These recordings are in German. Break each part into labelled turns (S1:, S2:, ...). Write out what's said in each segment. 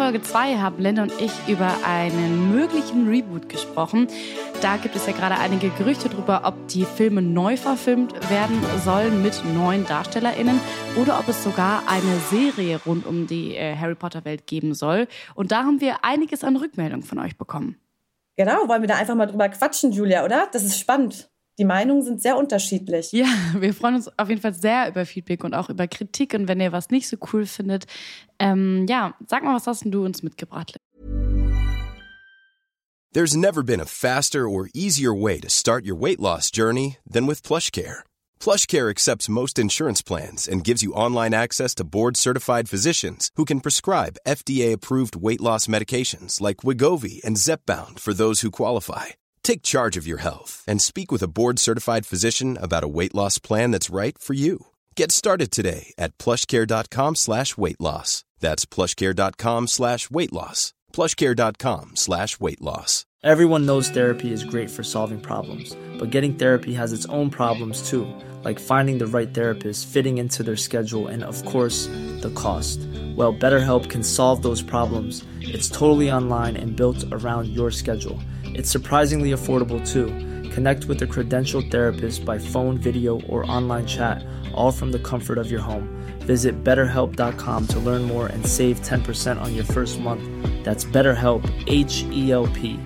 S1: Folge 2 haben Linda und ich über einen möglichen Reboot gesprochen. Da gibt es ja gerade einige Gerüchte darüber, ob die Filme neu verfilmt werden sollen mit neuen DarstellerInnen oder ob es sogar eine Serie rund um die äh, Harry Potter-Welt geben soll. Und da haben wir einiges an Rückmeldungen von euch bekommen.
S2: Genau, wollen wir da einfach mal drüber quatschen, Julia, oder? Das ist spannend die Meinungen sind sehr unterschiedlich.
S1: Ja, wir freuen uns auf jeden Fall sehr über Feedback und auch über Kritik. Und wenn ihr was nicht so cool findet, ähm, ja, sag mal, was hast du uns mitgebracht?
S3: There's never been a faster or easier way to start your weight loss journey than with PlushCare. PlushCare accepts most insurance plans and gives you online access to board-certified physicians who can prescribe FDA-approved weight loss medications like Wigovi and Zepbound for those who qualify. Take charge of your health and speak with a board certified physician about a weight loss plan that's right for you. Get started today at plushcare.com slash weight loss. That's plushcare.com slash weight loss. Plushcare.com slash weight loss.
S4: Everyone knows therapy is great for solving problems, but getting therapy has its own problems too, like finding the right therapist, fitting into their schedule, and of course, the cost. Well, BetterHelp can solve those problems. It's totally online and built around your schedule. It's surprisingly affordable too. Connect with a credentialed therapist by phone, video, or online chat, all from the comfort of your home. Visit betterhelp.com to learn more and save 10% on your first month. That's BetterHelp, H E L P.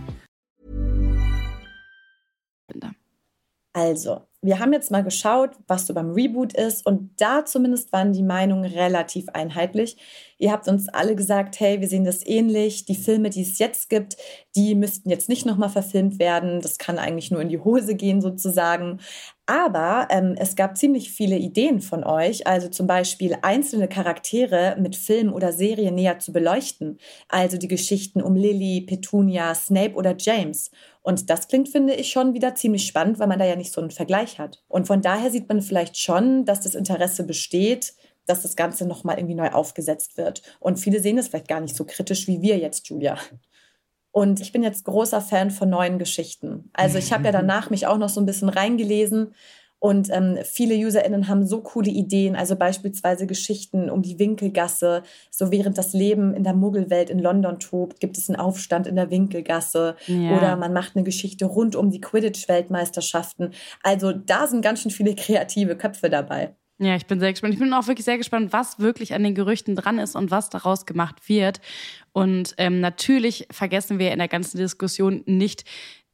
S2: Also, wir haben jetzt mal geschaut, was so beim Reboot ist und da zumindest waren die Meinungen relativ einheitlich. Ihr habt uns alle gesagt, hey, wir sehen das ähnlich. Die Filme, die es jetzt gibt, die müssten jetzt nicht nochmal verfilmt werden. Das kann eigentlich nur in die Hose gehen sozusagen. Aber ähm, es gab ziemlich viele Ideen von euch, also zum Beispiel einzelne Charaktere mit Film oder Serie näher zu beleuchten. Also die Geschichten um Lily, Petunia, Snape oder James. Und das klingt, finde ich, schon wieder ziemlich spannend, weil man da ja nicht so einen Vergleich hat. Und von daher sieht man vielleicht schon, dass das Interesse besteht, dass das Ganze nochmal irgendwie neu aufgesetzt wird. Und viele sehen es vielleicht gar nicht so kritisch wie wir jetzt, Julia. Und ich bin jetzt großer Fan von neuen Geschichten. Also ich habe ja danach mich auch noch so ein bisschen reingelesen und ähm, viele UserInnen haben so coole Ideen, also beispielsweise Geschichten um die Winkelgasse. So während das Leben in der Muggelwelt in London tobt, gibt es einen Aufstand in der Winkelgasse. Ja. Oder man macht eine Geschichte rund um die Quidditch-Weltmeisterschaften. Also da sind ganz schön viele kreative Köpfe dabei.
S1: Ja, ich bin sehr gespannt. Ich bin auch wirklich sehr gespannt, was wirklich an den Gerüchten dran ist und was daraus gemacht wird. Und ähm, natürlich vergessen wir in der ganzen Diskussion nicht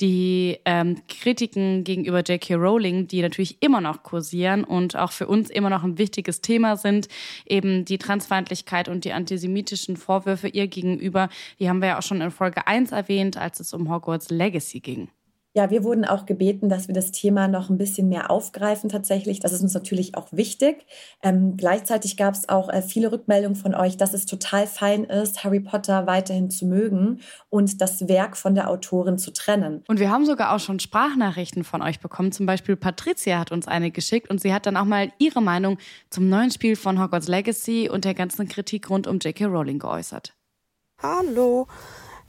S1: die ähm, Kritiken gegenüber J.K. Rowling, die natürlich immer noch kursieren und auch für uns immer noch ein wichtiges Thema sind. Eben die Transfeindlichkeit und die antisemitischen Vorwürfe ihr gegenüber. Die haben wir ja auch schon in Folge 1 erwähnt, als es um Hogwarts Legacy ging.
S2: Ja, wir wurden auch gebeten, dass wir das Thema noch ein bisschen mehr aufgreifen tatsächlich. Das ist uns natürlich auch wichtig. Ähm, gleichzeitig gab es auch äh, viele Rückmeldungen von euch, dass es total fein ist, Harry Potter weiterhin zu mögen und das Werk von der Autorin zu trennen.
S1: Und wir haben sogar auch schon Sprachnachrichten von euch bekommen. Zum Beispiel Patricia hat uns eine geschickt und sie hat dann auch mal ihre Meinung zum neuen Spiel von Hogwarts Legacy und der ganzen Kritik rund um J.K. Rowling geäußert.
S5: Hallo.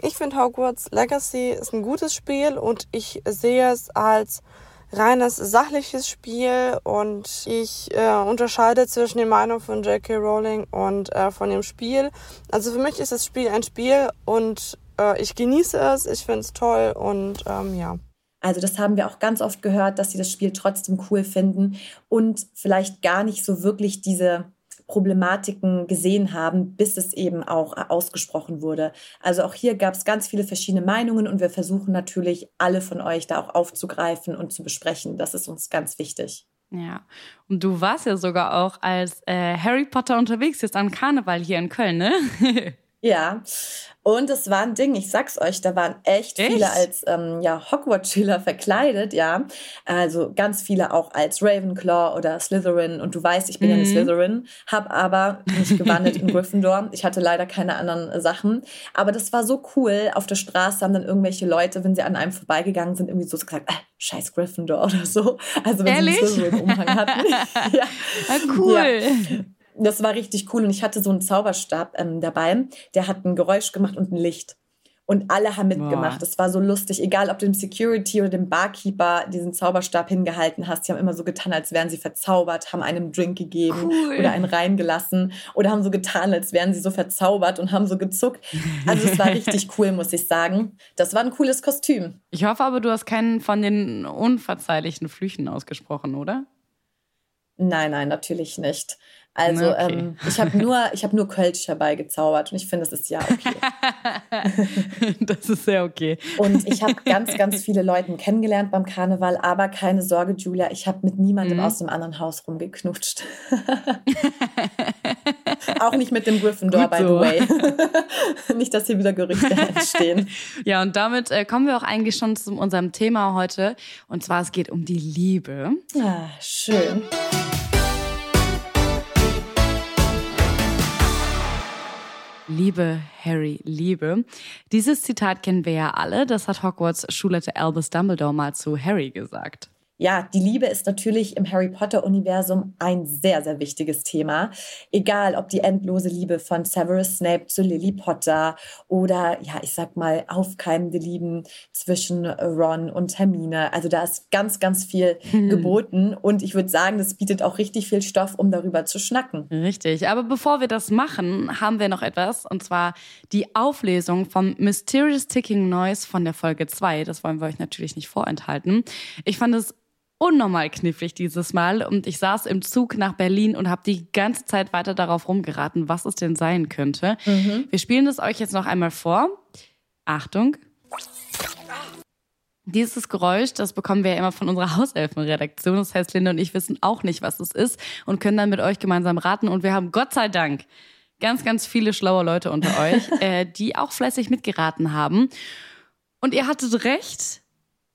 S5: Ich finde Hogwarts Legacy ist ein gutes Spiel und ich sehe es als reines sachliches Spiel und ich äh, unterscheide zwischen den Meinungen von J.K. Rowling und äh, von dem Spiel. Also für mich ist das Spiel ein Spiel und äh, ich genieße es, ich finde es toll und ähm, ja.
S2: Also das haben wir auch ganz oft gehört, dass sie das Spiel trotzdem cool finden und vielleicht gar nicht so wirklich diese Problematiken gesehen haben, bis es eben auch ausgesprochen wurde. Also auch hier gab es ganz viele verschiedene Meinungen und wir versuchen natürlich alle von euch da auch aufzugreifen und zu besprechen. Das ist uns ganz wichtig.
S1: Ja, und du warst ja sogar auch als äh, Harry Potter unterwegs jetzt an Karneval hier in Köln, ne?
S2: ja, und es war ein Ding, ich sag's euch, da waren echt, echt? viele als ähm, ja, Hogwarts-Schüler verkleidet, ja. Also ganz viele auch als Ravenclaw oder Slytherin. Und du weißt, ich bin mhm. ja eine mhm. Slytherin, hab aber mich gewandelt in Gryffindor. Ich hatte leider keine anderen äh, Sachen. Aber das war so cool. Auf der Straße haben dann irgendwelche Leute, wenn sie an einem vorbeigegangen sind, irgendwie so gesagt, äh, scheiß Gryffindor oder so. Also wenn
S1: Ehrlich?
S2: sie einen Slytherin-Umhang hatten.
S1: ja. Ah, cool. Ja
S2: das war richtig cool. Und ich hatte so einen Zauberstab ähm, dabei, der hat ein Geräusch gemacht und ein Licht. Und alle haben mitgemacht. Es war so lustig, egal ob du dem Security oder dem Barkeeper diesen Zauberstab hingehalten hast. Die haben immer so getan, als wären sie verzaubert, haben einem Drink gegeben cool. oder einen reingelassen oder haben so getan, als wären sie so verzaubert und haben so gezuckt. Also es war richtig cool, muss ich sagen. Das war ein cooles Kostüm.
S1: Ich hoffe aber, du hast keinen von den unverzeihlichen Flüchen ausgesprochen, oder?
S2: Nein, nein, natürlich nicht. Also okay. ähm, ich habe nur, ich habe nur Kölsch herbeigezaubert und ich finde, das ist ja
S1: okay. das ist sehr okay.
S2: Und ich habe ganz, ganz viele Leute kennengelernt beim Karneval, aber keine Sorge, Julia, ich habe mit niemandem mhm. aus dem anderen Haus rumgeknutscht. Auch nicht mit dem Gryffindor, Gut by so. the way. nicht, dass hier wieder Gerüchte entstehen.
S1: Ja, und damit äh, kommen wir auch eigentlich schon zu unserem Thema heute. Und zwar, es geht um die Liebe.
S2: Ah, schön.
S1: Liebe Harry, Liebe. Dieses Zitat kennen wir ja alle. Das hat Hogwarts Schulleiter Albus Dumbledore mal zu Harry gesagt
S2: ja, die Liebe ist natürlich im Harry Potter-Universum ein sehr, sehr wichtiges Thema. Egal, ob die endlose Liebe von Severus Snape zu Lily Potter oder, ja, ich sag mal, aufkeimende Lieben zwischen Ron und Hermine. Also da ist ganz, ganz viel hm. geboten und ich würde sagen, das bietet auch richtig viel Stoff, um darüber zu schnacken.
S1: Richtig, aber bevor wir das machen, haben wir noch etwas und zwar die Auflesung vom Mysterious Ticking Noise von der Folge 2. Das wollen wir euch natürlich nicht vorenthalten. Ich fand es unnormal knifflig dieses Mal und ich saß im Zug nach Berlin und habe die ganze Zeit weiter darauf rumgeraten, was es denn sein könnte. Mhm. Wir spielen es euch jetzt noch einmal vor. Achtung. Dieses Geräusch, das bekommen wir ja immer von unserer Hauselfenredaktion. Das heißt, Linda und ich wissen auch nicht, was es ist und können dann mit euch gemeinsam raten. Und wir haben Gott sei Dank ganz, ganz viele schlaue Leute unter euch, äh, die auch fleißig mitgeraten haben. Und ihr hattet recht.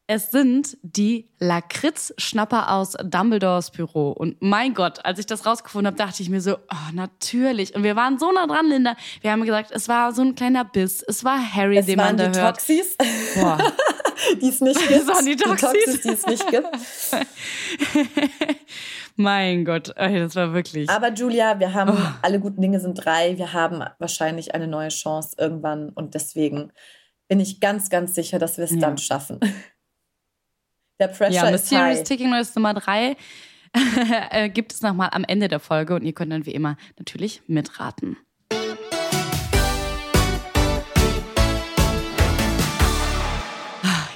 S1: Es sind die Lakritz-Schnapper aus Dumbledores Büro. Und mein Gott, als ich das rausgefunden habe, dachte ich mir so, oh, natürlich. Und wir waren so nah dran, Linda. Wir haben gesagt, es war so ein kleiner Biss. Es war Harry, es den man da
S2: die
S1: hört.
S2: Toxis, Boah. die es nicht gibt. Es
S1: waren die Toxis.
S2: Die Toxis, die es nicht gibt.
S1: mein Gott, das war wirklich.
S2: Aber Julia, wir haben, oh. alle guten Dinge sind drei. Wir haben wahrscheinlich eine neue Chance irgendwann. Und deswegen bin ich ganz, ganz sicher, dass wir es ja. dann schaffen. Der Pressure ja, ist Mysterious
S1: high. Ticking Noise Nummer drei äh, gibt es nochmal am Ende der Folge und ihr könnt dann wie immer natürlich mitraten.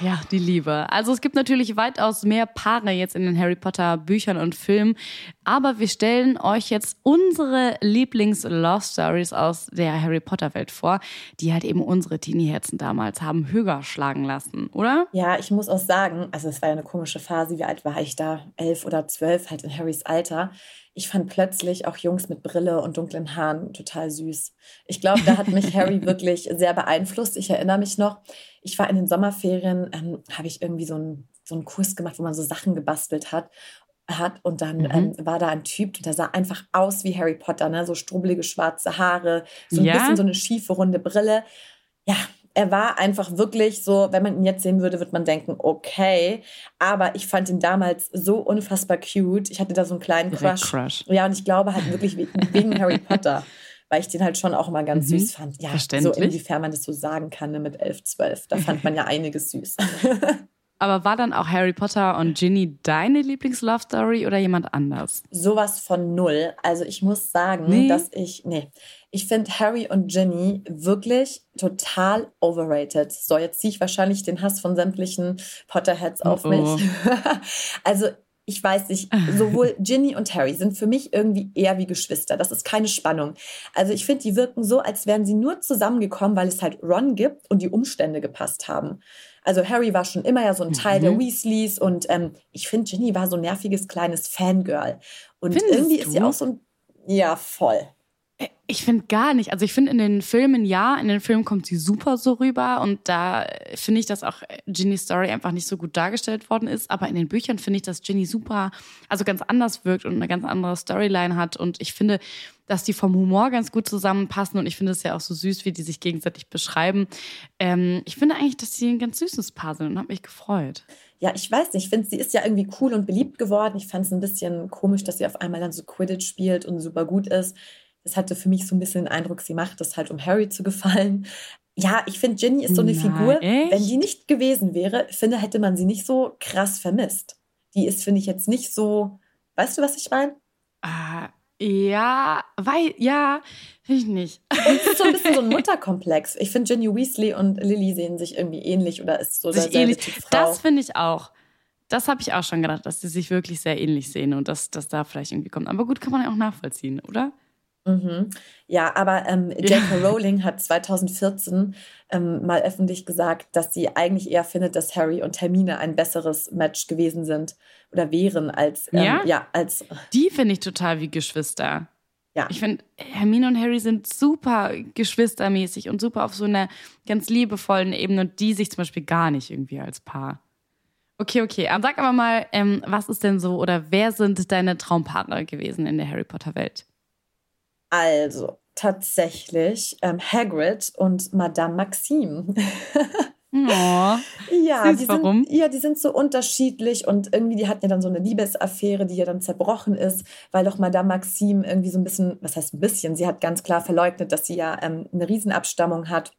S1: Ja, die Liebe. Also es gibt natürlich weitaus mehr Paare jetzt in den Harry Potter Büchern und Filmen, aber wir stellen euch jetzt unsere Lieblings-Love Stories aus der Harry Potter Welt vor, die halt eben unsere Teenie-Herzen damals haben höher schlagen lassen, oder?
S2: Ja, ich muss auch sagen, also es war ja eine komische Phase. Wie alt war ich da? Elf oder zwölf, halt in Harrys Alter ich fand plötzlich auch Jungs mit Brille und dunklen Haaren total süß. Ich glaube, da hat mich Harry wirklich sehr beeinflusst. Ich erinnere mich noch, ich war in den Sommerferien, ähm, habe ich irgendwie so einen, so einen Kurs gemacht, wo man so Sachen gebastelt hat hat und dann mhm. ähm, war da ein Typ, der sah einfach aus wie Harry Potter, ne? so strubbelige schwarze Haare, so ein ja? bisschen so eine schiefe runde Brille. Ja, er war einfach wirklich so, wenn man ihn jetzt sehen würde, würde man denken, okay. Aber ich fand ihn damals so unfassbar cute. Ich hatte da so einen kleinen Crush. Crush. Ja, und ich glaube halt wirklich wegen Harry Potter. Weil ich den halt schon auch immer ganz mhm. süß fand. Ja, so inwiefern man das so sagen kann ne, mit 11, 12. Da fand man ja einiges süß.
S1: Aber war dann auch Harry Potter und Ginny deine Lieblings-Love-Story oder jemand anders?
S2: Sowas von null. Also ich muss sagen, nee. dass ich, nee, ich finde Harry und Ginny wirklich total overrated. So, jetzt ziehe ich wahrscheinlich den Hass von sämtlichen Potterheads auf oh, oh. mich. also ich weiß nicht, sowohl Ginny und Harry sind für mich irgendwie eher wie Geschwister. Das ist keine Spannung. Also ich finde, die wirken so, als wären sie nur zusammengekommen, weil es halt Ron gibt und die Umstände gepasst haben. Also Harry war schon immer ja so ein Teil mhm. der Weasleys und ähm, ich finde, Ginny war so ein nerviges kleines Fangirl. Und Findest irgendwie du? ist sie auch so ein, ja, voll.
S1: Ich finde gar nicht. Also ich finde in den Filmen ja, in den Filmen kommt sie super so rüber und da finde ich, dass auch Ginnys Story einfach nicht so gut dargestellt worden ist. Aber in den Büchern finde ich, dass Ginny super, also ganz anders wirkt und eine ganz andere Storyline hat. Und ich finde, dass die vom Humor ganz gut zusammenpassen und ich finde es ja auch so süß, wie die sich gegenseitig beschreiben. Ähm, ich finde eigentlich, dass sie ein ganz süßes Paar sind und habe mich gefreut.
S2: Ja, ich weiß nicht. Ich finde, sie ist ja irgendwie cool und beliebt geworden. Ich fand es ein bisschen komisch, dass sie auf einmal dann so Quidditch spielt und super gut ist. Das hatte für mich so ein bisschen den Eindruck, sie macht das halt, um Harry zu gefallen. Ja, ich finde, Ginny ist so eine
S1: Nein,
S2: Figur,
S1: echt?
S2: wenn die nicht gewesen wäre, finde, hätte man sie nicht so krass vermisst. Die ist, finde ich, jetzt nicht so. Weißt du, was ich meine?
S1: Ah, ja, weil, ja, finde ich nicht.
S2: Und es ist so ein bisschen so ein Mutterkomplex. Ich finde, Ginny Weasley und Lily sehen sich irgendwie ähnlich oder ist so
S1: Sich
S2: derselbe
S1: ähnlich.
S2: Frau.
S1: Das finde ich auch. Das habe ich auch schon gedacht, dass sie sich wirklich sehr ähnlich sehen und dass das da vielleicht irgendwie kommt. Aber gut, kann man ja auch nachvollziehen, oder?
S2: Mhm. Ja, aber ähm, J.K. Rowling hat 2014 ähm, mal öffentlich gesagt, dass sie eigentlich eher findet, dass Harry und Hermine ein besseres Match gewesen sind oder wären als ähm,
S1: Ja?
S2: ja als
S1: Die finde ich total wie Geschwister.
S2: ja
S1: Ich finde, Hermine und Harry sind super geschwistermäßig und super auf so einer ganz liebevollen Ebene und die sich zum Beispiel gar nicht irgendwie als Paar. Okay, okay. Aber sag aber mal, ähm, was ist denn so oder wer sind deine Traumpartner gewesen in der Harry Potter Welt?
S2: Also tatsächlich ähm, Hagrid und Madame Maxime.
S1: Oh,
S2: Ja,
S1: Süß,
S2: die
S1: warum?
S2: sind, ja, die sind so unterschiedlich und irgendwie, die hatten ja dann so eine Liebesaffäre, die ja dann zerbrochen ist, weil doch Madame Maxime irgendwie so ein bisschen, was heißt ein bisschen, sie hat ganz klar verleugnet, dass sie ja ähm, eine Riesenabstammung hat.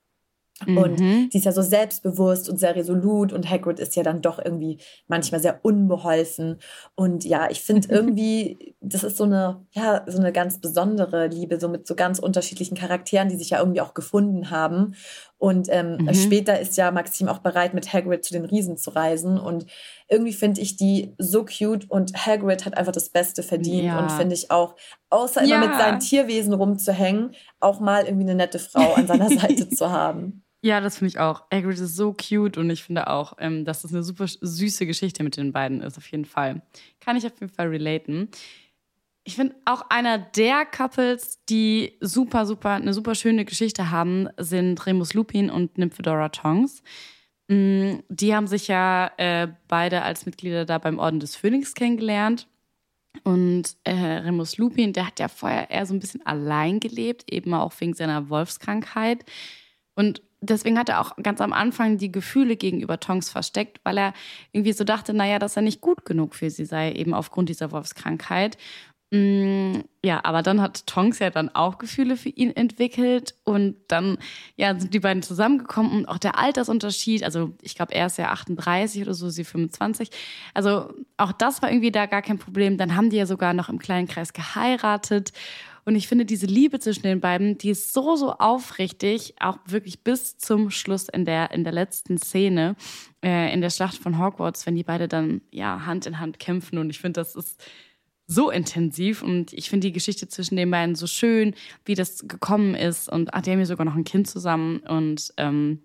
S2: Und
S1: Mhm.
S2: sie ist ja so selbstbewusst und sehr resolut und Hagrid ist ja dann doch irgendwie manchmal sehr unbeholfen. Und ja, ich finde irgendwie, das ist so eine, ja, so eine ganz besondere Liebe, so mit so ganz unterschiedlichen Charakteren, die sich ja irgendwie auch gefunden haben. Und ähm,
S1: Mhm.
S2: später ist ja Maxim auch bereit, mit Hagrid zu den Riesen zu reisen. Und irgendwie finde ich die so cute und Hagrid hat einfach das Beste verdient.
S1: Ja.
S2: Und finde ich auch, außer immer
S1: Ja.
S2: mit seinen Tierwesen rumzuhängen, auch mal irgendwie eine nette Frau an seiner Seite zu haben.
S1: Ja, das finde ich auch. Hagrid ist so cute und ich finde auch, ähm, dass das eine super süße Geschichte mit den beiden ist, auf jeden Fall. Kann ich auf jeden Fall relaten. Ich finde auch einer der Couples, die super, super, eine super schöne Geschichte haben, sind Remus Lupin und Nymphedora Tonks. Mm, Die haben sich ja äh, beide als Mitglieder da beim Orden des Phönix kennengelernt. Und äh, Remus Lupin, der hat ja vorher eher so ein bisschen allein gelebt, eben auch wegen seiner Wolfskrankheit. Und deswegen hat er auch ganz am Anfang die Gefühle gegenüber Tonks versteckt, weil er irgendwie so dachte, naja, dass er nicht gut genug für sie sei, eben aufgrund dieser Wolfskrankheit. Mm, ja, aber dann hat Tonks ja dann auch Gefühle für ihn entwickelt und dann ja, sind die beiden zusammengekommen und auch der Altersunterschied, also ich glaube, er ist ja 38 oder so, sie 25. Also auch das war irgendwie da gar kein Problem. Dann haben die ja sogar noch im kleinen Kreis geheiratet. Und ich finde, diese Liebe zwischen den beiden, die ist so, so aufrichtig, auch wirklich bis zum Schluss in der, in der letzten Szene, äh, in der Schlacht von Hogwarts, wenn die beide dann ja Hand in Hand kämpfen. Und ich finde, das ist so intensiv und ich finde die Geschichte zwischen den beiden so schön, wie das gekommen ist. Und ach, die haben ja sogar noch ein Kind zusammen. Und ähm,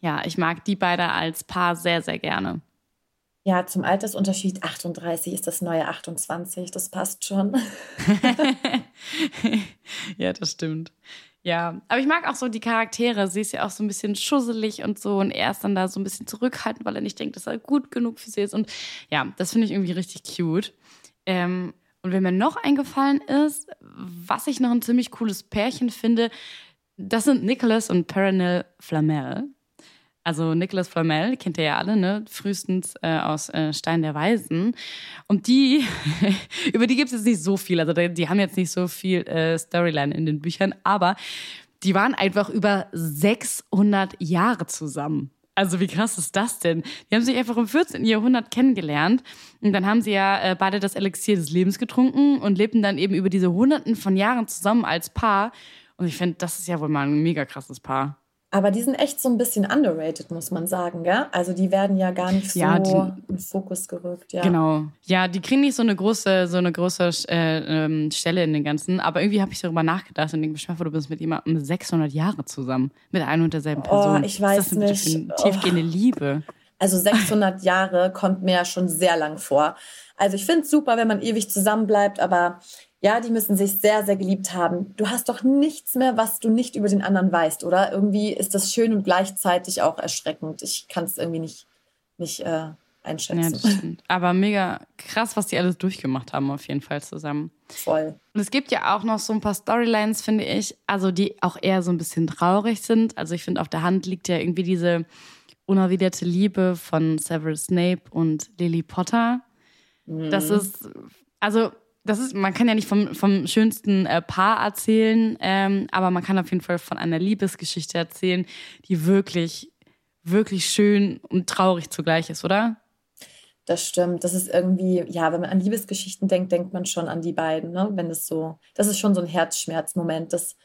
S1: ja, ich mag die beide als Paar sehr, sehr gerne.
S2: Ja, zum Altersunterschied 38 ist das neue 28, das passt schon.
S1: ja, das stimmt. Ja, aber ich mag auch so die Charaktere. Sie ist ja auch so ein bisschen schusselig und so. Und er ist dann da so ein bisschen zurückhaltend, weil er nicht denkt, dass er gut genug für sie ist. Und ja, das finde ich irgendwie richtig cute. Ähm, und wenn mir noch eingefallen ist, was ich noch ein ziemlich cooles Pärchen finde, das sind Nicholas und Perenelle Flamel. Also Nicholas Flamel, kennt ihr ja alle, ne? Frühestens äh, aus äh, Stein der Weisen. Und die, über die gibt es jetzt nicht so viel. Also die, die haben jetzt nicht so viel äh, Storyline in den Büchern, aber die waren einfach über 600 Jahre zusammen. Also wie krass ist das denn? Die haben sich einfach im 14. Jahrhundert kennengelernt und dann haben sie ja äh, beide das Elixier des Lebens getrunken und lebten dann eben über diese Hunderten von Jahren zusammen als Paar. Und ich finde, das ist ja wohl mal ein mega krasses Paar.
S2: Aber die sind echt so ein bisschen underrated, muss man sagen, gell? Also die werden ja gar nicht so
S1: Ja, die-
S2: in Fokus gerückt, ja.
S1: Genau. Ja, die kriegen nicht so eine große, so eine große äh, ähm, Stelle in den ganzen. Aber irgendwie habe ich darüber nachgedacht und denke, mir, du bist mit jemandem 600 Jahre zusammen. Mit einer und derselben Person.
S2: Oh, ich weiß
S1: Was ist das denn bitte für
S2: nicht.
S1: eine tiefgehende Liebe?
S2: Also 600 Jahre kommt mir ja schon sehr lang vor. Also ich finde es super, wenn man ewig zusammenbleibt, aber ja, die müssen sich sehr, sehr geliebt haben. Du hast doch nichts mehr, was du nicht über den anderen weißt, oder? Irgendwie ist das schön und gleichzeitig auch erschreckend. Ich kann es irgendwie nicht, nicht äh,
S1: Ja,
S2: einschätzen.
S1: das stimmt. Aber mega krass, was die alles durchgemacht haben, auf jeden Fall zusammen.
S2: Voll.
S1: Und es gibt ja auch noch so ein paar Storylines, finde ich, also die auch eher so ein bisschen traurig sind. Also ich finde, auf der Hand liegt ja irgendwie diese unerwiderte Liebe von Severus Snape und Lily Potter. Das ist, also das ist, man kann ja nicht vom, vom schönsten äh, Paar erzählen, ähm, aber man kann auf jeden Fall von einer Liebesgeschichte erzählen, die wirklich, wirklich schön und traurig zugleich ist, oder?
S2: Das stimmt. Das ist irgendwie, ja, wenn man an Liebesgeschichten denkt, denkt man schon an die beiden, ne? Wenn es so, das ist schon so ein Herzschmerzmoment, das,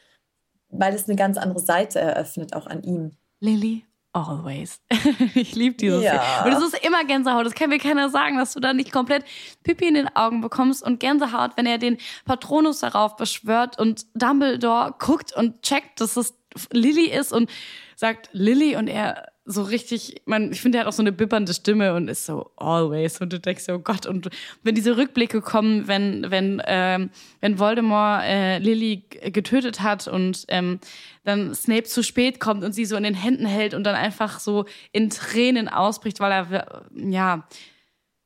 S2: weil es eine ganz andere Seite eröffnet, auch an ihm.
S1: Lilly, always. ich liebe dieses. Ja. Und es ist immer Gänsehaut. Das kann mir keiner sagen, dass du da nicht komplett Pipi in den Augen bekommst und Gänsehaut, wenn er den Patronus darauf beschwört und Dumbledore guckt und checkt, dass es Lilly ist und sagt Lilly und er so richtig, man, ich finde, er hat auch so eine bibbernde Stimme und ist so always und du denkst so, oh Gott, und wenn diese Rückblicke kommen, wenn, wenn, ähm, wenn Voldemort äh, Lily getötet hat und ähm, dann Snape zu spät kommt und sie so in den Händen hält und dann einfach so in Tränen ausbricht, weil er, ja,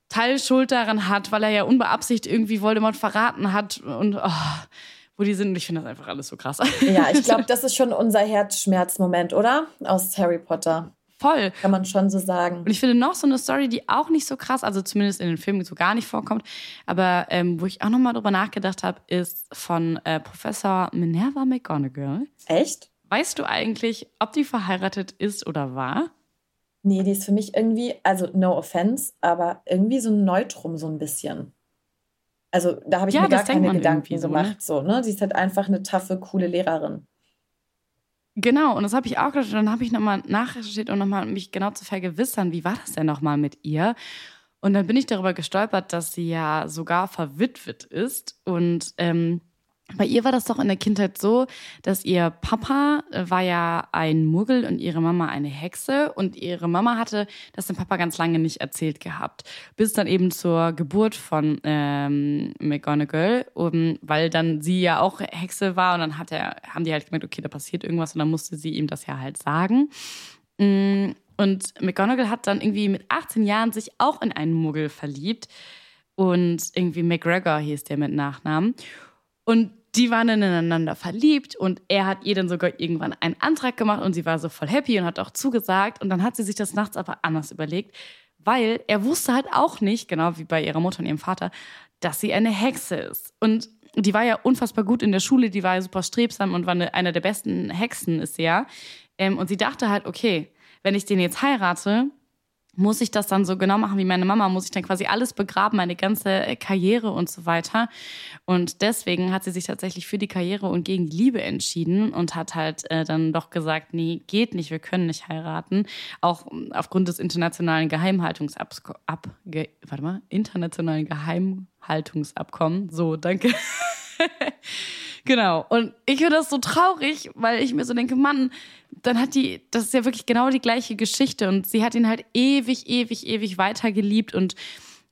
S1: Teilschuld daran hat, weil er ja unbeabsichtigt irgendwie Voldemort verraten hat und oh, wo die sind. Ich finde das einfach alles so krass.
S2: Ja, ich glaube, das ist schon unser Herzschmerzmoment, oder? Aus Harry Potter.
S1: Voll.
S2: Kann man schon so sagen.
S1: Und ich finde noch so eine Story, die auch nicht so krass, also zumindest in den Filmen so gar nicht vorkommt, aber ähm, wo ich auch nochmal drüber nachgedacht habe, ist von äh, Professor Minerva McGonagall.
S2: Echt?
S1: Weißt du eigentlich, ob die verheiratet ist oder war?
S2: Nee, die ist für mich irgendwie, also no offense, aber irgendwie so ein Neutrum so ein bisschen. Also da habe ich ja, mir gar keine Gedanken so, ne? gemacht. So, ne? Sie ist halt einfach eine taffe, coole Lehrerin.
S1: Genau, und das habe ich auch gedacht. Und dann habe ich nochmal nachrecherchiert und nochmal mich genau zu vergewissern, wie war das denn nochmal mit ihr? Und dann bin ich darüber gestolpert, dass sie ja sogar verwitwet ist und ähm, bei ihr war das doch in der Kindheit so, dass ihr Papa äh, war ja ein Muggel und ihre Mama eine Hexe. Und ihre Mama hatte das dem Papa ganz lange nicht erzählt gehabt, bis dann eben zur Geburt von ähm, McGonagall, um, weil dann sie ja auch Hexe war. Und dann hat er, haben die halt gemerkt, okay, da passiert irgendwas. Und dann musste sie ihm das ja halt sagen. Mm, und McGonagall hat dann irgendwie mit 18 Jahren sich auch in einen Muggel verliebt. Und irgendwie McGregor hieß der mit Nachnamen. Und die waren dann ineinander verliebt und er hat ihr dann sogar irgendwann einen Antrag gemacht und sie war so voll happy und hat auch zugesagt. Und dann hat sie sich das nachts aber anders überlegt, weil er wusste halt auch nicht, genau wie bei ihrer Mutter und ihrem Vater, dass sie eine Hexe ist. Und die war ja unfassbar gut in der Schule, die war ja super strebsam und war eine, eine der besten Hexen, ist sie ja. Ähm, und sie dachte halt, okay, wenn ich den jetzt heirate, muss ich das dann so genau machen wie meine Mama? Muss ich dann quasi alles begraben, meine ganze äh, Karriere und so weiter? Und deswegen hat sie sich tatsächlich für die Karriere und gegen die Liebe entschieden und hat halt äh, dann doch gesagt, nee, geht nicht, wir können nicht heiraten. Auch ähm, aufgrund des internationalen Geheimhaltungsabkommens. Ab, ge, warte mal, internationalen Geheimhaltungsabkommen. So, danke. Genau. Und ich finde das so traurig, weil ich mir so denke, Mann, dann hat die, das ist ja wirklich genau die gleiche Geschichte und sie hat ihn halt ewig, ewig, ewig weiter geliebt und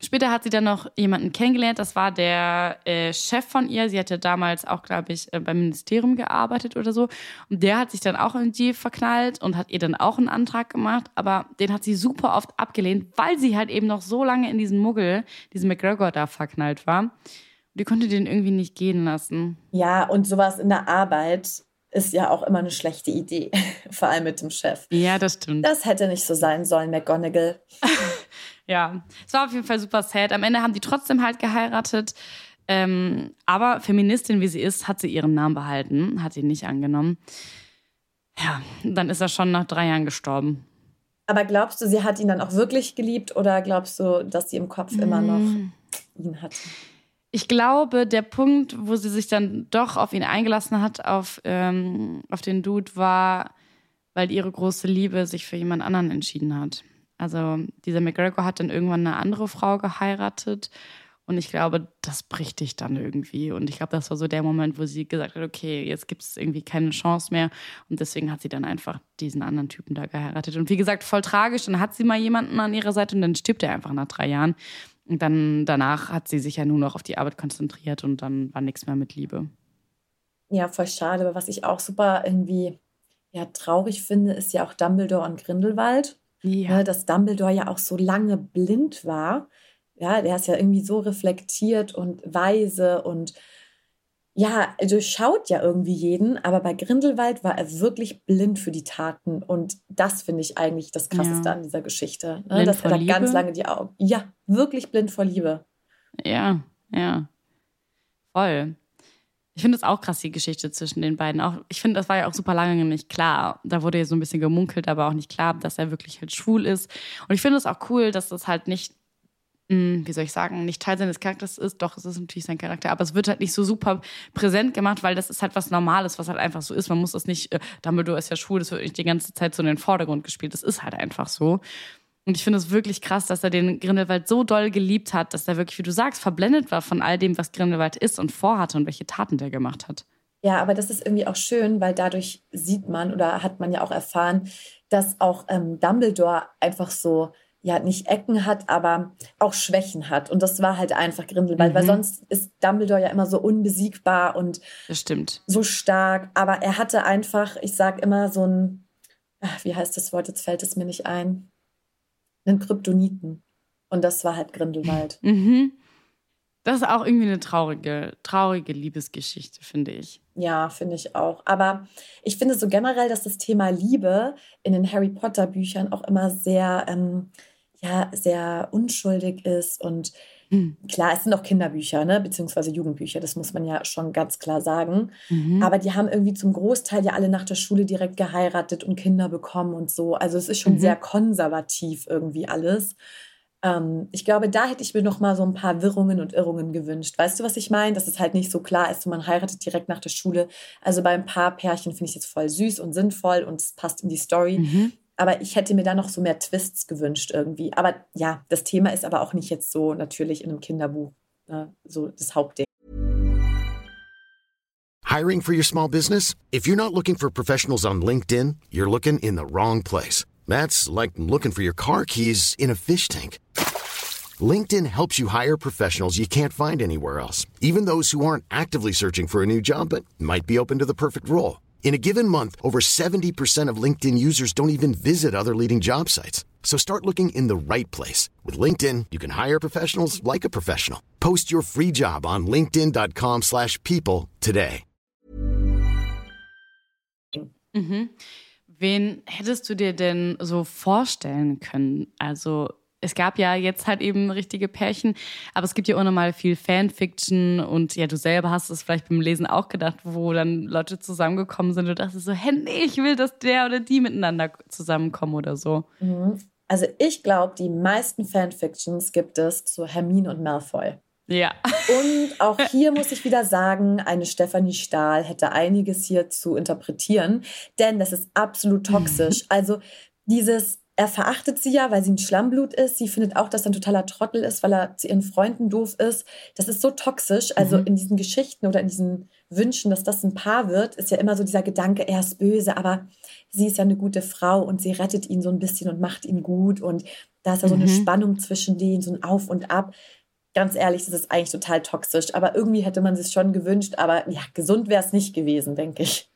S1: Später hat sie dann noch jemanden kennengelernt, das war der äh, Chef von ihr. Sie hatte damals auch, glaube ich, äh, beim Ministerium gearbeitet oder so. Und der hat sich dann auch in die verknallt und hat ihr dann auch einen Antrag gemacht. Aber den hat sie super oft abgelehnt, weil sie halt eben noch so lange in diesen Muggel, diesen McGregor da verknallt war. Die konnte den irgendwie nicht gehen lassen.
S2: Ja, und sowas in der Arbeit ist ja auch immer eine schlechte Idee, vor allem mit dem Chef.
S1: Ja, das stimmt.
S2: Das hätte nicht so sein sollen, McGonagall.
S1: ja, es war auf jeden Fall super sad. Am Ende haben die trotzdem halt geheiratet. Ähm, aber Feministin, wie sie ist, hat sie ihren Namen behalten, hat ihn nicht angenommen. Ja, dann ist er schon nach drei Jahren gestorben.
S2: Aber glaubst du, sie hat ihn dann auch wirklich geliebt oder glaubst du, dass sie im Kopf immer noch mm. ihn hat?
S1: Ich glaube, der Punkt, wo sie sich dann doch auf ihn eingelassen hat, auf, ähm, auf den Dude, war, weil ihre große Liebe sich für jemand anderen entschieden hat. Also dieser McGregor hat dann irgendwann eine andere Frau geheiratet und ich glaube, das bricht dich dann irgendwie. Und ich glaube, das war so der Moment, wo sie gesagt hat, okay, jetzt gibt es irgendwie keine Chance mehr. Und deswegen hat sie dann einfach diesen anderen Typen da geheiratet. Und wie gesagt, voll tragisch. Dann hat sie mal jemanden an ihrer Seite und dann stirbt er einfach nach drei Jahren. Und dann danach hat sie sich ja nur noch auf die Arbeit konzentriert und dann war nichts mehr mit Liebe.
S2: Ja, voll schade. Aber was ich auch super irgendwie ja, traurig finde, ist ja auch Dumbledore und Grindelwald. Ja. Ne, dass Dumbledore ja auch so lange blind war. Ja, der ist ja irgendwie so reflektiert und weise und ja, durchschaut ja irgendwie jeden, aber bei Grindelwald war er wirklich blind für die Taten. Und das finde ich eigentlich das Krasseste ja. an dieser Geschichte. Ne? Dass er da Liebe? ganz lange die Augen. Ja, wirklich blind vor Liebe.
S1: Ja, ja. Voll. Ich finde es auch krass, die Geschichte zwischen den beiden. Auch, ich finde, das war ja auch super lange nicht klar. Da wurde ja so ein bisschen gemunkelt, aber auch nicht klar, dass er wirklich halt schwul ist. Und ich finde es auch cool, dass das halt nicht, wie soll ich sagen, nicht Teil seines Charakters ist. Doch, es ist natürlich sein Charakter, aber es wird halt nicht so super präsent gemacht, weil das ist halt was Normales, was halt einfach so ist. Man muss das nicht, äh, Dumbledore ist ja schwul, das wird nicht die ganze Zeit so in den Vordergrund gespielt. Das ist halt einfach so. Und ich finde es wirklich krass, dass er den Grindelwald so doll geliebt hat, dass er wirklich, wie du sagst, verblendet war von all dem, was Grindelwald ist und vorhatte und welche Taten der gemacht hat.
S2: Ja, aber das ist irgendwie auch schön, weil dadurch sieht man oder hat man ja auch erfahren, dass auch ähm, Dumbledore einfach so, ja, nicht Ecken hat, aber auch Schwächen hat. Und das war halt einfach Grindelwald, mhm. weil sonst ist Dumbledore ja immer so unbesiegbar und so stark. Aber er hatte einfach, ich sag immer so ein, ach, wie heißt das Wort, jetzt fällt es mir nicht ein einen Kryptoniten. Und das war halt Grindelwald.
S1: Mhm. Das ist auch irgendwie eine traurige, traurige Liebesgeschichte, finde ich.
S2: Ja, finde ich auch. Aber ich finde so generell, dass das Thema Liebe in den Harry Potter Büchern auch immer sehr, ähm, ja, sehr unschuldig ist und hm. Klar, es sind auch Kinderbücher, ne? beziehungsweise Jugendbücher, das muss man ja schon ganz klar sagen. Mhm. Aber die haben irgendwie zum Großteil ja alle nach der Schule direkt geheiratet und Kinder bekommen und so. Also es ist schon mhm. sehr konservativ irgendwie alles. Ähm, ich glaube, da hätte ich mir noch mal so ein paar Wirrungen und Irrungen gewünscht. Weißt du, was ich meine? Dass es halt nicht so klar ist, man heiratet direkt nach der Schule. Also bei ein paar Pärchen finde ich es jetzt voll süß und sinnvoll und es passt in die Story. Mhm. Aber ich hätte mir da noch so mehr Twists gewünscht irgendwie. Aber ja, das Thema ist aber auch nicht jetzt so natürlich in einem Kinderbuch ne, so das Hauptding.
S6: Hiring for your small business? If you're not looking for professionals on LinkedIn, you're looking in the wrong place. That's like looking for your car keys in a fish tank. LinkedIn helps you hire professionals you can't find anywhere else, even those who aren't actively searching for a new job but might be open to the perfect role. In a given month, over 70% of LinkedIn users don't even visit other leading job sites. So start looking in the right place. With LinkedIn, you can hire professionals like a professional. Post your free job on linkedin.com slash people today.
S1: Mhm. Wen hättest du dir denn so vorstellen können? Also es gab ja jetzt halt eben richtige Pärchen, aber es gibt ja auch nochmal viel Fanfiction und ja, du selber hast es vielleicht beim Lesen auch gedacht, wo dann Leute zusammengekommen sind und dachtest so, hey, nee, ich will, dass der oder die miteinander zusammenkommen oder so.
S2: Mhm. Also ich glaube, die meisten Fanfictions gibt es zu Hermine und Malfoy.
S1: Ja.
S2: Und auch hier muss ich wieder sagen, eine Stefanie Stahl hätte einiges hier zu interpretieren, denn das ist absolut toxisch. Also dieses er verachtet sie ja, weil sie ein Schlammblut ist. Sie findet auch, dass er ein totaler Trottel ist, weil er zu ihren Freunden doof ist. Das ist so toxisch. Also mhm. in diesen Geschichten oder in diesen Wünschen, dass das ein Paar wird, ist ja immer so dieser Gedanke, er ist böse, aber sie ist ja eine gute Frau und sie rettet ihn so ein bisschen und macht ihn gut. Und da ist ja so eine mhm. Spannung zwischen denen, so ein Auf und Ab. Ganz ehrlich, das ist eigentlich total toxisch. Aber irgendwie hätte man es schon gewünscht. Aber ja, gesund wäre es nicht gewesen, denke ich.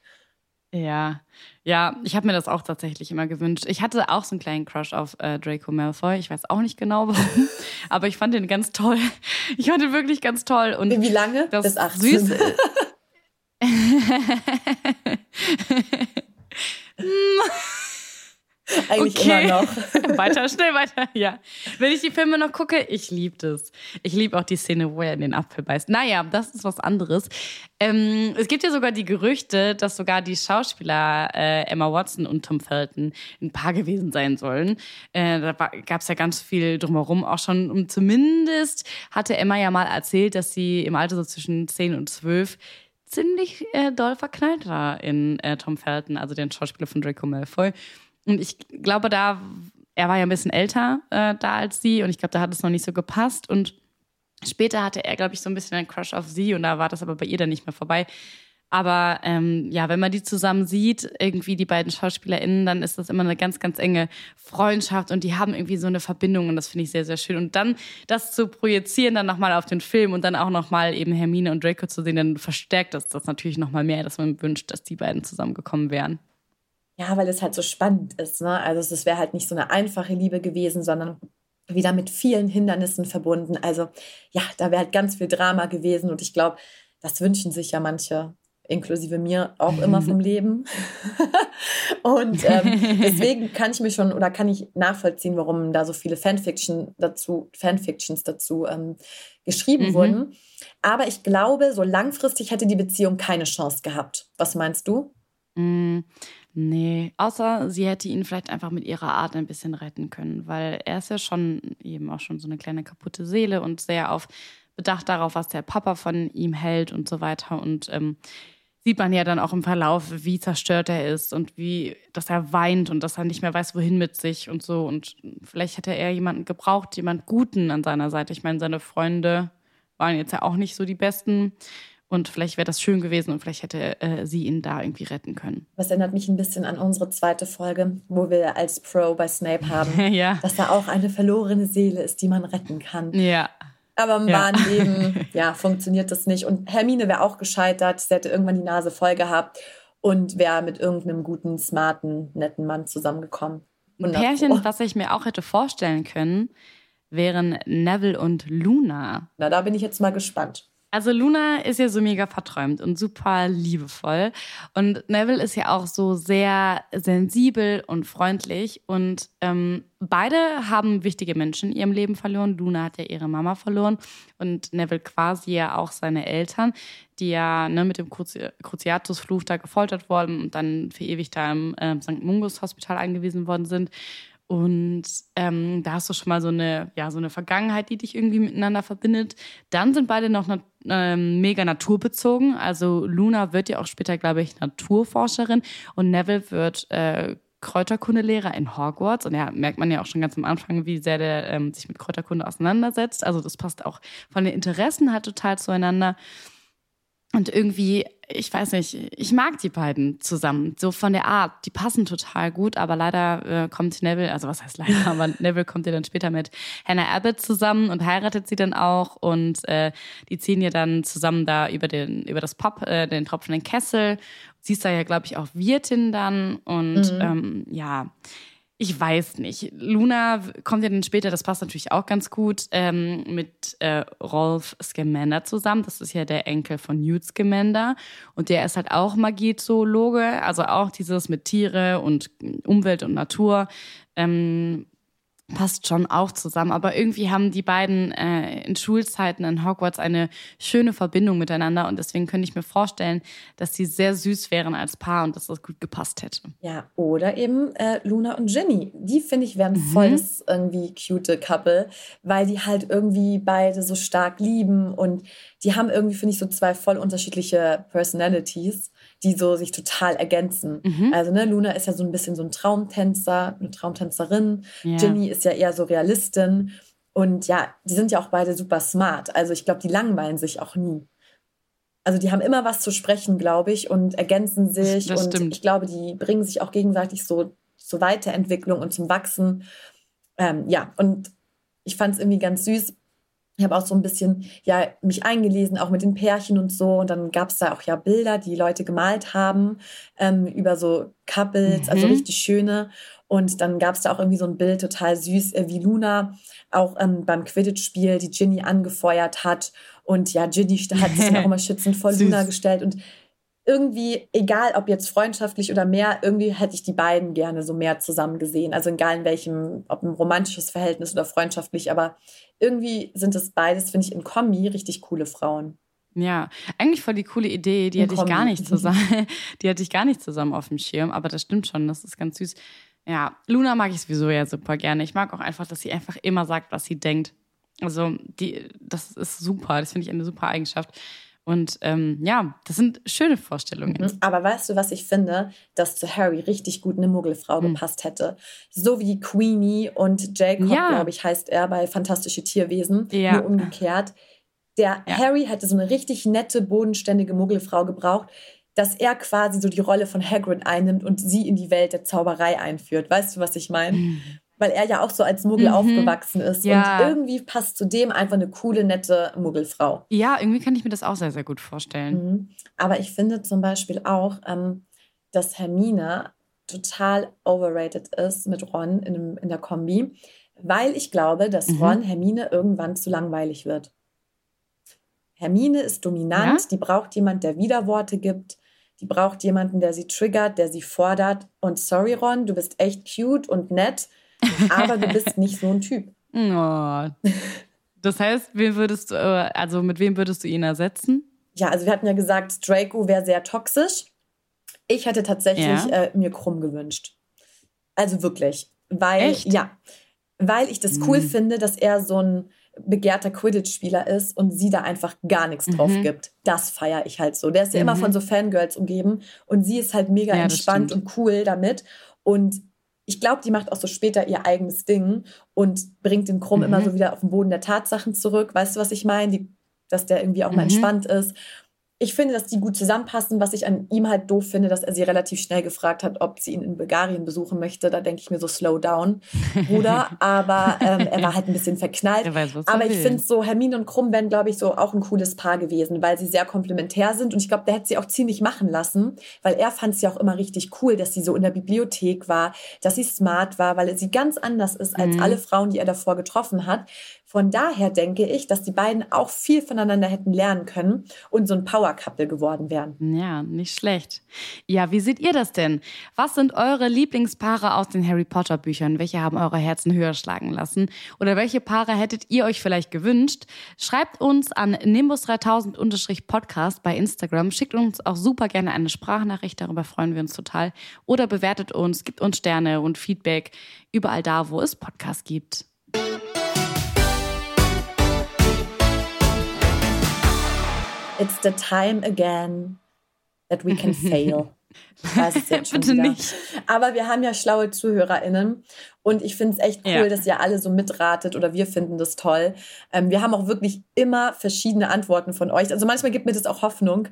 S1: Ja, ja, ich habe mir das auch tatsächlich immer gewünscht. Ich hatte auch so einen kleinen Crush auf äh, Draco Malfoy. Ich weiß auch nicht genau warum, aber ich fand den ganz toll. Ich fand ihn wirklich ganz toll. Und
S2: Wie lange?
S1: Das Bis 18. Süß.
S2: Eigentlich okay. immer noch.
S1: weiter, schnell weiter. Ja. Wenn ich die Filme noch gucke, ich liebe das. Ich liebe auch die Szene, wo er in den Apfel beißt. Naja, das ist was anderes. Ähm, es gibt ja sogar die Gerüchte, dass sogar die Schauspieler äh, Emma Watson und Tom Felton ein Paar gewesen sein sollen. Äh, da gab es ja ganz viel drumherum auch schon. Und zumindest hatte Emma ja mal erzählt, dass sie im Alter so zwischen 10 und 12 ziemlich äh, doll verknallt war in äh, Tom Felton, also den Schauspieler von Draco Malfoy. Und ich glaube, da, er war ja ein bisschen älter äh, da als sie und ich glaube, da hat es noch nicht so gepasst. Und später hatte er, glaube ich, so ein bisschen einen Crush auf sie und da war das aber bei ihr dann nicht mehr vorbei. Aber ähm, ja, wenn man die zusammen sieht, irgendwie die beiden SchauspielerInnen, dann ist das immer eine ganz, ganz enge Freundschaft und die haben irgendwie so eine Verbindung und das finde ich sehr, sehr schön. Und dann das zu projizieren, dann nochmal auf den Film und dann auch nochmal eben Hermine und Draco zu sehen, dann verstärkt das das natürlich nochmal mehr, dass man wünscht, dass die beiden zusammengekommen wären.
S2: Ja, weil es halt so spannend ist. Ne? Also es wäre halt nicht so eine einfache Liebe gewesen, sondern wieder mit vielen Hindernissen verbunden. Also ja, da wäre halt ganz viel Drama gewesen und ich glaube, das wünschen sich ja manche inklusive mir auch immer vom Leben. und ähm, deswegen kann ich mir schon oder kann ich nachvollziehen, warum da so viele Fanfiction dazu, Fanfictions dazu ähm, geschrieben mhm. wurden. Aber ich glaube, so langfristig hätte die Beziehung keine Chance gehabt. Was meinst du?
S1: Mm, nee, außer sie hätte ihn vielleicht einfach mit ihrer Art ein bisschen retten können, weil er ist ja schon eben auch schon so eine kleine kaputte Seele und sehr auf bedacht darauf, was der Papa von ihm hält und so weiter. Und ähm, sieht man ja dann auch im Verlauf, wie zerstört er ist und wie, dass er weint und dass er nicht mehr weiß, wohin mit sich und so. Und vielleicht hätte er jemanden gebraucht, jemand Guten an seiner Seite. Ich meine, seine Freunde waren jetzt ja auch nicht so die besten. Und vielleicht wäre das schön gewesen und vielleicht hätte äh, sie ihn da irgendwie retten können.
S2: Das erinnert mich ein bisschen an unsere zweite Folge, wo wir als Pro bei Snape haben,
S1: ja.
S2: dass da auch eine verlorene Seele ist, die man retten kann.
S1: Ja.
S2: Aber im ja. wahren Leben, ja, funktioniert das nicht. Und Hermine wäre auch gescheitert. Sie hätte irgendwann die Nase voll gehabt und wäre mit irgendeinem guten, smarten, netten Mann zusammengekommen.
S1: Ein Pärchen, was ich mir auch hätte vorstellen können, wären Neville und Luna.
S2: Na, da bin ich jetzt mal gespannt.
S1: Also Luna ist ja so mega verträumt und super liebevoll. Und Neville ist ja auch so sehr sensibel und freundlich. Und ähm, beide haben wichtige Menschen in ihrem Leben verloren. Luna hat ja ihre Mama verloren und Neville quasi ja auch seine Eltern, die ja ne, mit dem Cruciatusfluch da gefoltert wurden und dann für ewig da im äh, St. Mungus Hospital eingewiesen worden sind. Und ähm, da hast du schon mal so eine, ja, so eine Vergangenheit, die dich irgendwie miteinander verbindet. Dann sind beide noch ähm, mega naturbezogen. Also Luna wird ja auch später, glaube ich, Naturforscherin und Neville wird äh, Kräuterkundelehrer in Hogwarts. Und ja, merkt man ja auch schon ganz am Anfang, wie sehr der ähm, sich mit Kräuterkunde auseinandersetzt. Also das passt auch von den Interessen halt total zueinander. Und irgendwie, ich weiß nicht, ich mag die beiden zusammen, so von der Art. Die passen total gut, aber leider äh, kommt Neville, also was heißt leider, aber Neville kommt ja dann später mit Hannah Abbott zusammen und heiratet sie dann auch und äh, die ziehen ja dann zusammen da über den über das Pub, äh, den tropfenden Kessel. Sie ist da ja, glaube ich, auch Wirtin dann und mhm. ähm, ja ich weiß nicht. Luna kommt ja dann später, das passt natürlich auch ganz gut, ähm, mit äh, Rolf Scamander zusammen. Das ist ja der Enkel von Newt Scamander. Und der ist halt auch Magiezoologe, also auch dieses mit Tiere und Umwelt und Natur. Ähm, passt schon auch zusammen. Aber irgendwie haben die beiden äh, in Schulzeiten in Hogwarts eine schöne Verbindung miteinander und deswegen könnte ich mir vorstellen, dass sie sehr süß wären als Paar und dass das gut gepasst hätte.
S2: Ja, oder eben äh, Luna und Ginny. Die finde ich wären mhm. voll das irgendwie cute Couple, weil die halt irgendwie beide so stark lieben und die haben irgendwie, finde ich, so zwei voll unterschiedliche Personalities die so sich total ergänzen. Mhm. Also ne, Luna ist ja so ein bisschen so ein Traumtänzer, eine Traumtänzerin. Ja. Ginny ist ja eher so Realistin. Und ja, die sind ja auch beide super smart. Also ich glaube, die langweilen sich auch nie. Also die haben immer was zu sprechen, glaube ich, und ergänzen sich. Das und stimmt. ich glaube, die bringen sich auch gegenseitig so zur Weiterentwicklung und zum Wachsen. Ähm, ja, und ich fand es irgendwie ganz süß ich habe auch so ein bisschen ja mich eingelesen, auch mit den Pärchen und so. Und dann gab es da auch ja Bilder, die Leute gemalt haben ähm, über so Couples, also mhm. also richtig schöne. Und dann gab es da auch irgendwie so ein Bild, total süß, äh, wie Luna auch ähm, beim Quidditch-Spiel die Ginny angefeuert hat. Und ja, Ginny hat sich auch immer schützend vor Luna gestellt. Und irgendwie, egal ob jetzt freundschaftlich oder mehr, irgendwie hätte ich die beiden gerne so mehr zusammen gesehen. Also egal in welchem, ob ein romantisches Verhältnis oder freundschaftlich, aber irgendwie sind es beides, finde ich, in Kombi richtig coole Frauen.
S1: Ja, eigentlich voll die coole Idee. Die hätte ich gar nicht zusammen, die hatte ich gar nicht zusammen auf dem Schirm, aber das stimmt schon, das ist ganz süß. Ja, Luna mag ich sowieso ja super gerne. Ich mag auch einfach, dass sie einfach immer sagt, was sie denkt. Also, die, das ist super. Das finde ich eine super Eigenschaft. Und ähm, ja, das sind schöne Vorstellungen. Mhm.
S2: Aber weißt du, was ich finde? Dass zu Harry richtig gut eine Muggelfrau mhm. gepasst hätte. So wie Queenie und Jacob, ja. glaube ich, heißt er bei Fantastische Tierwesen. Ja. Nur umgekehrt. Der ja. Harry hätte so eine richtig nette, bodenständige Muggelfrau gebraucht, dass er quasi so die Rolle von Hagrid einnimmt und sie in die Welt der Zauberei einführt. Weißt du, was ich meine? Mhm weil er ja auch so als Muggel mhm. aufgewachsen ist. Ja. Und irgendwie passt zu dem einfach eine coole, nette Muggelfrau.
S1: Ja, irgendwie kann ich mir das auch sehr, sehr gut vorstellen.
S2: Mhm. Aber ich finde zum Beispiel auch, ähm, dass Hermine total overrated ist mit Ron in, dem, in der Kombi, weil ich glaube, dass mhm. Ron Hermine irgendwann zu langweilig wird. Hermine ist dominant, ja? die braucht jemand, der Widerworte gibt. Die braucht jemanden, der sie triggert, der sie fordert. Und sorry, Ron, du bist echt cute und nett, aber du bist nicht so ein Typ.
S1: Oh. Das heißt, wen würdest du, äh, also mit wem würdest du ihn ersetzen?
S2: Ja, also wir hatten ja gesagt, Draco wäre sehr toxisch. Ich hätte tatsächlich ja. äh, mir Krumm gewünscht. Also wirklich. Weil, Echt? ja, weil ich das cool mhm. finde, dass er so ein begehrter Quidditch-Spieler ist und sie da einfach gar nichts drauf mhm. gibt. Das feiere ich halt so. Der ist ja mhm. immer von so Fangirls umgeben und sie ist halt mega ja, entspannt und cool damit. Und ich glaube, die macht auch so später ihr eigenes Ding und bringt den Krumm mhm. immer so wieder auf den Boden der Tatsachen zurück. Weißt du, was ich meine? Dass der irgendwie auch mal mhm. entspannt ist ich finde, dass die gut zusammenpassen. Was ich an ihm halt doof finde, dass er sie relativ schnell gefragt hat, ob sie ihn in Bulgarien besuchen möchte. Da denke ich mir so, slow down, Bruder. Aber ähm, er war halt ein bisschen verknallt. Weiß, Aber ich finde so, Hermine und Krumm wären, glaube ich, so auch ein cooles Paar gewesen, weil sie sehr komplementär sind. Und ich glaube, der hätte sie auch ziemlich machen lassen, weil er fand es ja auch immer richtig cool, dass sie so in der Bibliothek war, dass sie smart war, weil sie ganz anders ist als mhm. alle Frauen, die er davor getroffen hat. Von daher denke ich, dass die beiden auch viel voneinander hätten lernen können und so ein Power-Couple geworden wären.
S1: Ja, nicht schlecht. Ja, wie seht ihr das denn? Was sind eure Lieblingspaare aus den Harry Potter Büchern? Welche haben eure Herzen höher schlagen lassen? Oder welche Paare hättet ihr euch vielleicht gewünscht? Schreibt uns an nimbus3000-podcast bei Instagram. Schickt uns auch super gerne eine Sprachnachricht, darüber freuen wir uns total. Oder bewertet uns, gibt uns Sterne und Feedback überall da, wo es Podcasts gibt.
S2: It's the time again that we can fail. Ich weiß es jetzt schon
S1: Bitte
S2: wieder.
S1: nicht.
S2: Aber wir haben ja schlaue ZuhörerInnen und ich finde es echt cool, ja. dass ihr alle so mitratet oder wir finden das toll. Ähm, wir haben auch wirklich immer verschiedene Antworten von euch. Also manchmal gibt mir das auch Hoffnung,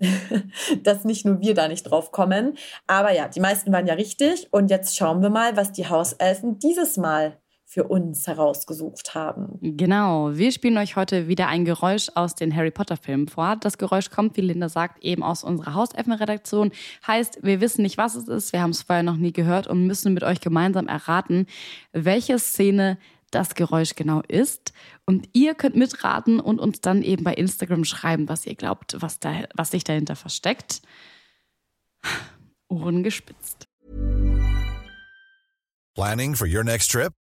S2: dass nicht nur wir da nicht drauf kommen. Aber ja, die meisten waren ja richtig und jetzt schauen wir mal, was die Hauselfen dieses Mal für uns herausgesucht haben.
S1: Genau, wir spielen euch heute wieder ein Geräusch aus den Harry Potter Filmen vor. Das Geräusch kommt, wie Linda sagt, eben aus unserer Hauselfenredaktion. Heißt, wir wissen nicht, was es ist, wir haben es vorher noch nie gehört und müssen mit euch gemeinsam erraten, welche Szene das Geräusch genau ist. Und ihr könnt mitraten und uns dann eben bei Instagram schreiben, was ihr glaubt, was, da, was sich dahinter versteckt. Ohren gespitzt.
S7: Planning for your next trip?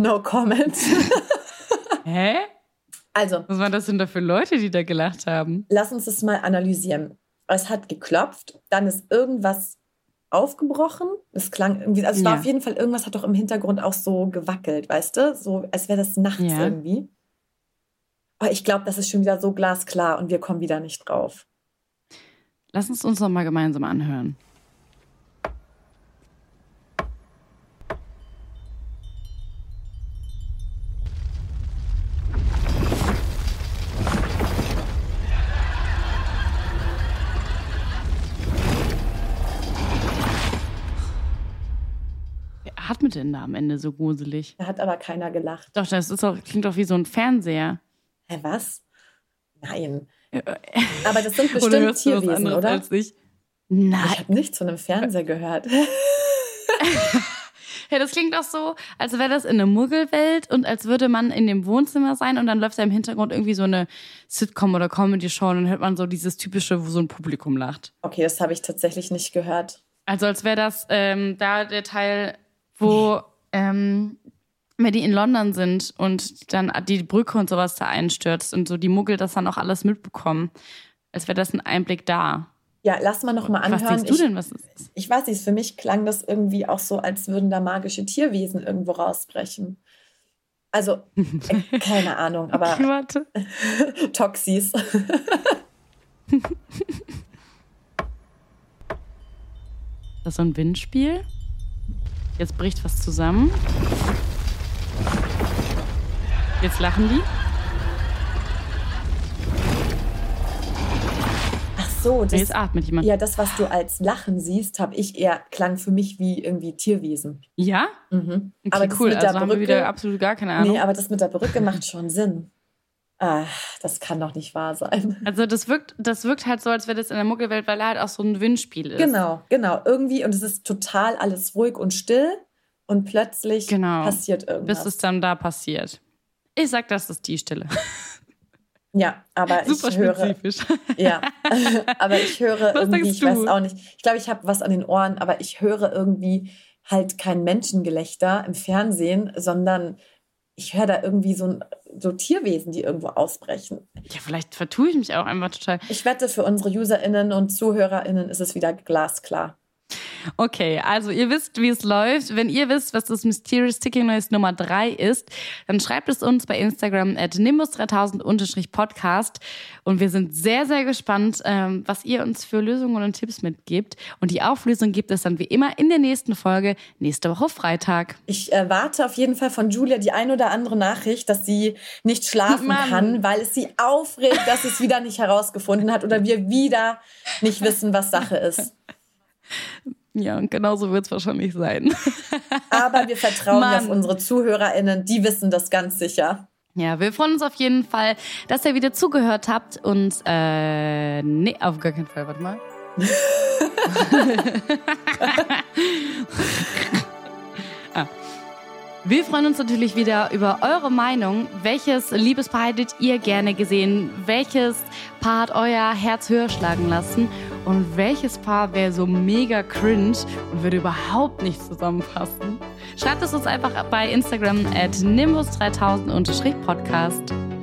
S2: No comment.
S1: Hä?
S2: Also.
S1: Was waren das denn da für Leute, die da gelacht haben?
S2: Lass uns das mal analysieren. Es hat geklopft, dann ist irgendwas aufgebrochen. Es klang irgendwie, also es ja. war auf jeden Fall, irgendwas hat doch im Hintergrund auch so gewackelt, weißt du? So, als wäre das nachts ja. irgendwie. Aber ich glaube, das ist schon wieder so glasklar und wir kommen wieder nicht drauf.
S1: Lass uns uns noch mal gemeinsam anhören. Atmet denn da am Ende so gruselig?
S2: Da hat aber keiner gelacht.
S1: Doch, das ist doch, klingt doch wie so ein Fernseher.
S2: Hä, was? Nein. Aber das sind bestimmt Tierwesen, oder?
S1: Als ich. Nein.
S2: Ich habe nichts von einem Fernseher gehört.
S1: Ja, das klingt auch so, als wäre das in einer Muggelwelt und als würde man in dem Wohnzimmer sein und dann läuft da im Hintergrund irgendwie so eine Sitcom oder Comedy-Show und dann hört man so dieses typische, wo so ein Publikum lacht.
S2: Okay, das habe ich tatsächlich nicht gehört.
S1: Also als wäre das ähm, da der Teil, wo ähm, wenn die in London sind und dann die Brücke und sowas da einstürzt und so die Muggel das dann auch alles mitbekommen. Als wäre das ein Einblick da.
S2: Ja, lass mal noch mal anhören.
S1: Was denkst du
S2: ich,
S1: denn, was ist?
S2: Ich weiß nicht, für mich klang das irgendwie auch so, als würden da magische Tierwesen irgendwo rausbrechen. Also, äh, keine Ahnung, aber
S1: Okay, warte.
S2: Toxis.
S1: Das ist so ein Windspiel. Jetzt bricht was zusammen. Jetzt lachen die.
S2: Ach so, das,
S1: Jetzt atmet jemand.
S2: ja, das, was du als Lachen siehst, habe ich eher, klang für mich wie irgendwie Tierwesen.
S1: Ja?
S2: Mhm.
S1: Okay,
S2: aber das
S1: cool.
S2: mit
S1: Also
S2: der
S1: haben wir
S2: Brücke,
S1: wieder absolut gar keine Ahnung.
S2: nee, aber das mit der Brücke macht schon Sinn. Ah, das kann doch nicht wahr sein.
S1: Also das wirkt, das wirkt halt so, als wäre das in der Muggelwelt, weil da halt auch so ein Windspiel ist.
S2: Genau, genau. Irgendwie, und es ist total alles ruhig und still und plötzlich
S1: Genau.
S2: passiert irgendwas.
S1: Bis es dann da passiert. Ich sag, das ist die Stille.
S2: ja, aber
S1: Super
S2: ich höre,
S1: spezifisch.
S2: ja, aber ich höre
S1: Was
S2: irgendwie, ich weiß auch nicht. Ich glaube, ich habe was an den Ohren, aber ich höre irgendwie halt kein Menschengelächter im Fernsehen, sondern ich höre da irgendwie so, ein, so Tierwesen, die irgendwo ausbrechen.
S1: Ja, vielleicht vertue ich mich auch einfach total.
S2: Ich wette, für unsere UserInnen und ZuhörerInnen ist es wieder glasklar.
S1: Okay, also ihr wisst, wie es läuft. Wenn ihr wisst, was das Mysterious Ticking Noise Nummer 3 ist, dann schreibt es uns bei Instagram at nimbus3000-podcast. Und wir sind sehr, sehr gespannt, ähm, was ihr uns für Lösungen und Tipps mitgebt. Und die Auflösung gibt es dann wie immer in der nächsten Folge, nächste Woche Freitag.
S2: Ich äh, warte auf jeden Fall von Julia die ein oder andere Nachricht, dass sie nicht schlafen
S1: Mann.
S2: kann, weil es sie aufregt, dass sie es wieder nicht herausgefunden hat oder wir wieder nicht wissen, was Sache ist.
S1: Ja, und genau so wird es wahrscheinlich sein.
S2: Aber wir vertrauen
S1: Mann.
S2: auf unsere ZuhörerInnen, die wissen das ganz sicher.
S1: Ja, wir freuen uns auf jeden Fall, dass ihr wieder zugehört habt. Und äh, nee, auf gar keinen Fall. Warte mal. ah. Wir freuen uns natürlich wieder über eure Meinung. Welches Liebespaar hättet ihr gerne gesehen? Welches Paar hat euer Herz höher schlagen lassen? Und welches Paar wäre so mega cringe und würde überhaupt nicht zusammenpassen? Schreibt es uns einfach bei Instagram at nimbus3000-podcast.